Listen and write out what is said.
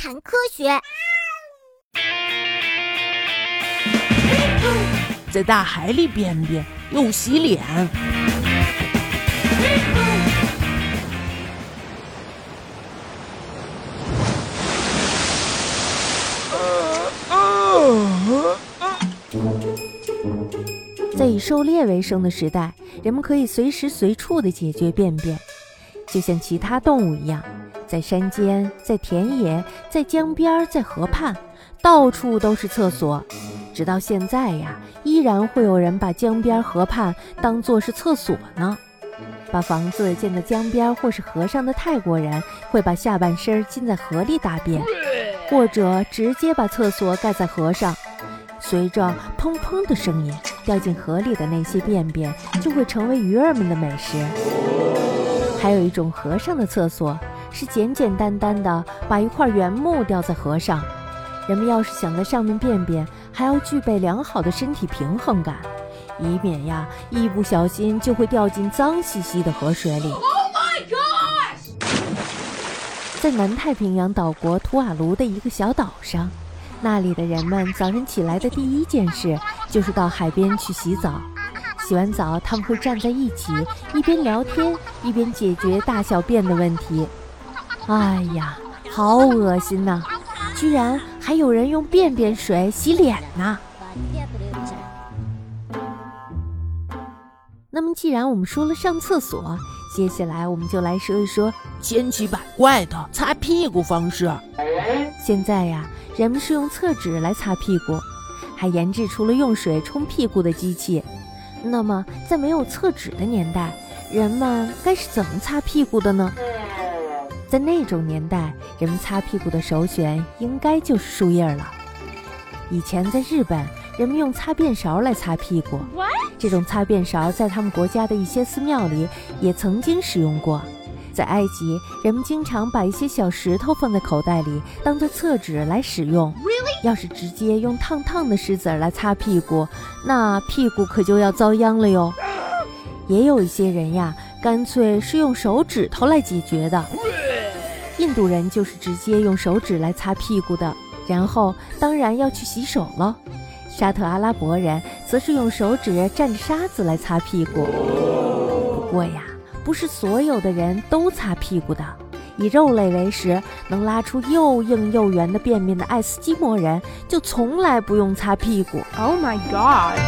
谈科学。在大海里便便又洗脸。在以狩猎为生的时代，人们可以随时随处的解决便便，就像其他动物一样，在山间、在田野、在江边、在河畔，到处都是厕所。直到现在呀，依然会有人把江边、河畔当作是厕所呢。把房子建在江边或是河上的泰国人，会把下半身浸在河里大便，或者直接把厕所盖在河上，随着砰砰的声音。掉进河里的那些便便就会成为鱼儿们的美食。还有一种河上的厕所，是简简单单的把一块原木吊在河上。人们要是想在上面便便，还要具备良好的身体平衡感，以免呀一不小心就会掉进脏兮兮的河水里。在南太平洋岛国图瓦卢的一个小岛上。那里的人们早晨起来的第一件事就是到海边去洗澡。洗完澡，他们会站在一起，一边聊天一边解决大小便的问题。哎呀，好恶心呐！居然还有人用便便水洗脸呢。那么，既然我们说了上厕所，接下来我们就来说一说千奇百怪的擦屁股方式。现在呀，人们是用厕纸来擦屁股，还研制出了用水冲屁股的机器。那么，在没有厕纸的年代，人们该是怎么擦屁股的呢？在那种年代，人们擦屁股的首选应该就是树叶了。以前在日本，人们用擦便勺来擦屁股，这种擦便勺在他们国家的一些寺庙里也曾经使用过。在埃及，人们经常把一些小石头放在口袋里，当做厕纸来使用。要是直接用烫烫的石子来擦屁股，那屁股可就要遭殃了哟。也有一些人呀，干脆是用手指头来解决的。印度人就是直接用手指来擦屁股的，然后当然要去洗手了。沙特阿拉伯人则是用手指蘸着沙子来擦屁股。不过呀。不是所有的人都擦屁股的。以肉类为食，能拉出又硬又圆的便便的爱斯基摩人，就从来不用擦屁股。Oh my god！